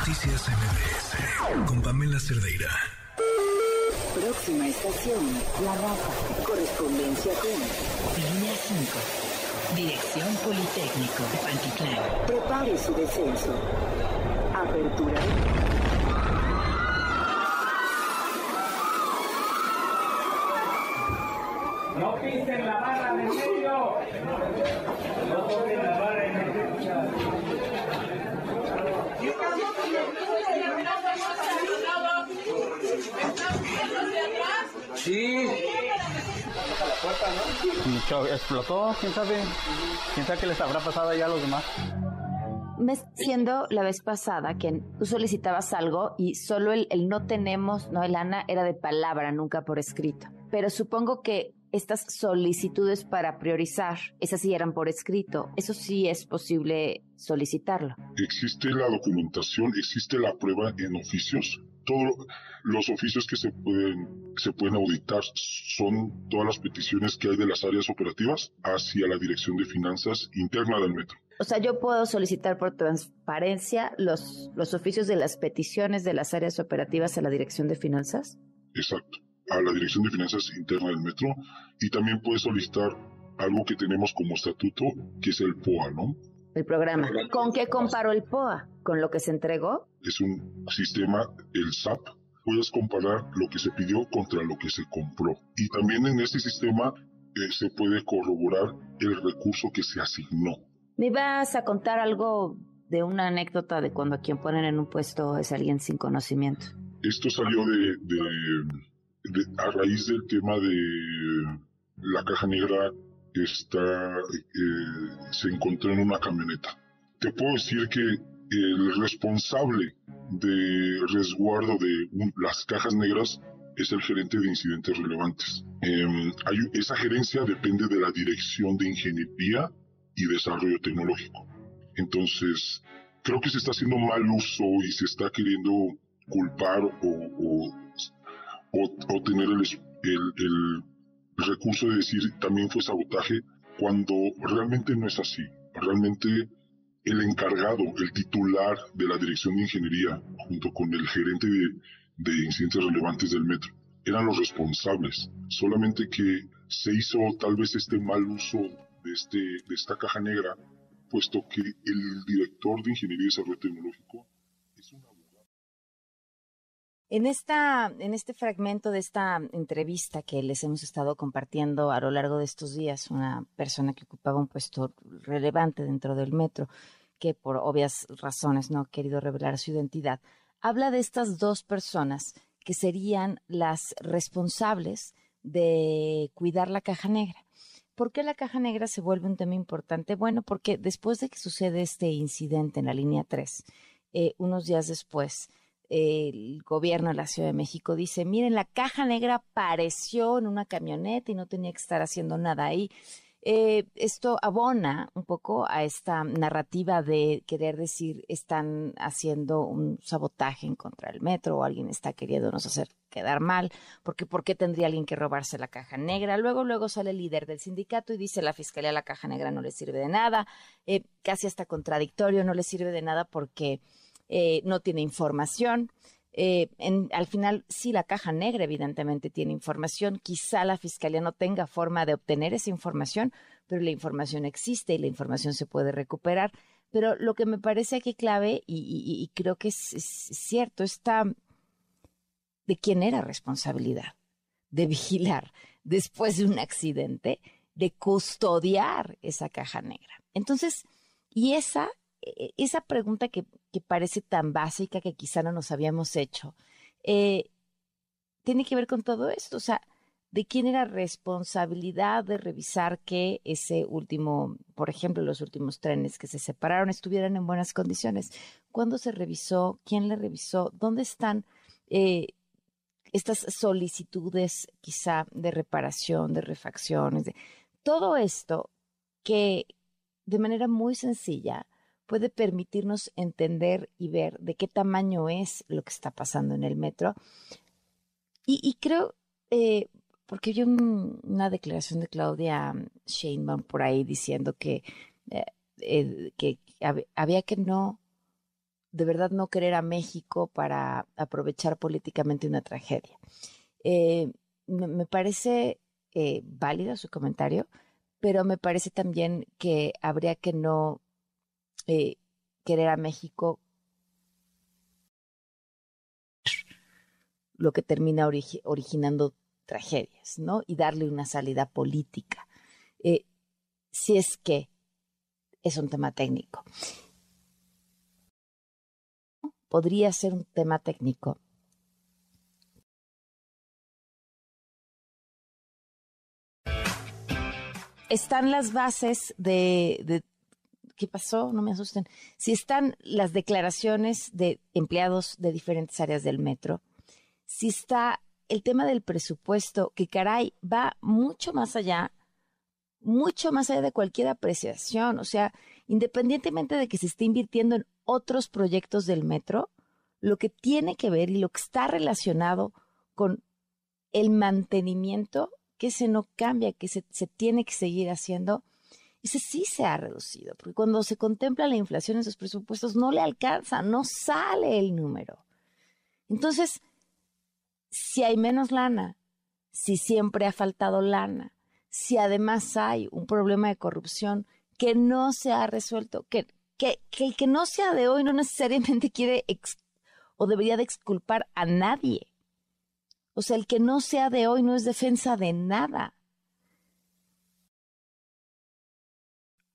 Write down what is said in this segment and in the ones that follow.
Noticias MBS con Pamela Cerdeira. Próxima estación, La Raza. Correspondencia con Línea 5. Dirección Politécnico Pantitlán. Prepare su descenso. Apertura. No pisen la barra de medio. No toquen la barra de medio. Sí. Mucho- explotó, quién sabe, quién sabe qué les habrá pasado allá a los demás. Me siendo la vez pasada que tú solicitabas algo y solo el, el no tenemos, no, el Ana era de palabra, nunca por escrito. Pero supongo que estas solicitudes para priorizar, esas sí eran por escrito. Eso sí es posible solicitarlo. existe la documentación, existe la prueba en oficios. Todos los oficios que se pueden, se pueden auditar son todas las peticiones que hay de las áreas operativas hacia la Dirección de Finanzas Interna del Metro. O sea, yo puedo solicitar por transparencia los, los oficios de las peticiones de las áreas operativas a la Dirección de Finanzas. Exacto. A la Dirección de Finanzas Interna del Metro. Y también puedes solicitar algo que tenemos como estatuto, que es el POA, ¿no? El programa. ¿Con qué comparo el POA? ¿Con lo que se entregó? Es un sistema, el SAP. Puedes comparar lo que se pidió contra lo que se compró. Y también en este sistema eh, se puede corroborar el recurso que se asignó. ¿Me ibas a contar algo de una anécdota de cuando a quien ponen en un puesto es alguien sin conocimiento? Esto salió de, de- de- a raíz del tema de la caja negra está, eh, se encontró en una camioneta. Te puedo decir que el responsable de resguardo de las cajas negras es el gerente de incidentes relevantes. Em, esa gerencia depende de la Dirección de Ingeniería y Desarrollo Tecnológico. Entonces, creo que se está haciendo mal uso y se está queriendo culpar o, o, tener el recurso de decir también fue sabotaje cuando realmente no es así. Realmente el encargado, el titular de la Dirección de Ingeniería, junto con el gerente de, de incidentes relevantes del metro, eran los responsables. Solamente que se hizo tal vez este mal uso de, este, de esta caja negra, puesto que el director de Ingeniería y Desarrollo Tecnológico. En, esta, en este fragmento de esta entrevista que les hemos estado compartiendo a lo largo de estos días, una persona que ocupaba un puesto relevante dentro del metro, que por obvias razones no ha querido revelar su identidad, habla de estas dos personas que serían las responsables de cuidar la caja negra. ¿Por qué la caja negra se vuelve un tema importante? Bueno, porque después de que sucede este incidente en la línea 3, eh, unos días después, el gobierno de la Ciudad de México dice, miren, la caja negra apareció en una camioneta y no tenía que estar haciendo nada ahí. Eh, esto abona un poco a esta narrativa de querer decir están haciendo un sabotaje en contra del metro o alguien está queriéndonos hacer quedar mal, porque ¿por qué tendría alguien que robarse la caja negra? Luego, luego sale el líder del sindicato y dice la fiscalía la caja negra no le sirve de nada, eh, casi hasta contradictorio, no le sirve de nada porque eh, no tiene información. Eh, al final, sí, la caja negra evidentemente tiene información. Quizá la fiscalía no tenga forma de obtener esa información, pero la información existe y la información se puede recuperar. Pero lo que me parece aquí clave, y, creo que es, es cierto, está de quién era responsabilidad de vigilar después de un accidente, de custodiar esa caja negra. Entonces, y esa, esa pregunta que, que parece tan básica que quizá no nos habíamos hecho, eh, tiene que ver con todo esto. O sea, ¿de quién era responsabilidad de revisar que ese último, por ejemplo, los últimos trenes que se separaron estuvieran en buenas condiciones? ¿Cuándo se revisó? ¿Quién le revisó? ¿Dónde están eh, estas solicitudes quizá de reparación, de refacciones? De, todo esto que de manera muy sencilla puede permitirnos entender y ver de qué tamaño es lo que está pasando en el metro. Y, creo, eh, porque vi un- una declaración de Claudia Sheinbaum por ahí diciendo que, eh, eh, que hab- había que no de verdad no querer a México para aprovechar políticamente una tragedia. Me, parece válido su comentario, pero me parece también que habría que no eh, querer a México lo que termina originando tragedias, ¿no? Y darle una salida política, eh, si es que es un tema técnico. Podría ser un tema técnico. Están las bases de, de ¿qué pasó? No me asusten. Si están las declaraciones de empleados de diferentes áreas del metro, si está el tema del presupuesto, que caray, va mucho más allá, mucho más allá de cualquier apreciación. O sea, independientemente de que se esté invirtiendo en otros proyectos del metro, lo que tiene que ver y lo que está relacionado con el mantenimiento, que ese no cambia, que se, se tiene que seguir haciendo, ese sí se ha reducido, porque cuando se contempla la inflación en esos presupuestos no le alcanza, no sale el número. Entonces, si hay menos lana, si siempre ha faltado lana, si además hay un problema de corrupción que no se ha resuelto, que, que, el que no sea de hoy no necesariamente quiere o debería de exculpar a nadie. O sea, el que no sea de hoy no es defensa de nada.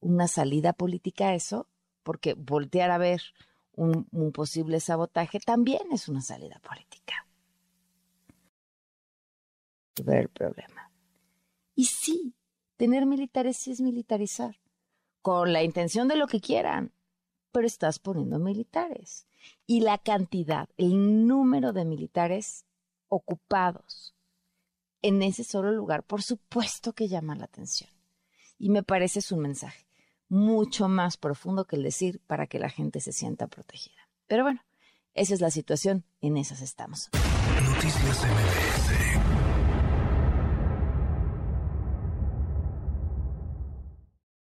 Una salida política a eso, porque voltear a ver un posible sabotaje también es una salida política ver el problema. Y sí, tener militares sí es militarizar, con la intención de lo que quieran, pero estás poniendo militares. Y la cantidad, el número de militares ocupados en ese solo lugar, por supuesto que llama la atención. Y me parece es un mensaje mucho más profundo que el decir para que la gente se sienta protegida. Pero bueno, esa es la situación, en esas estamos. Noticias MBS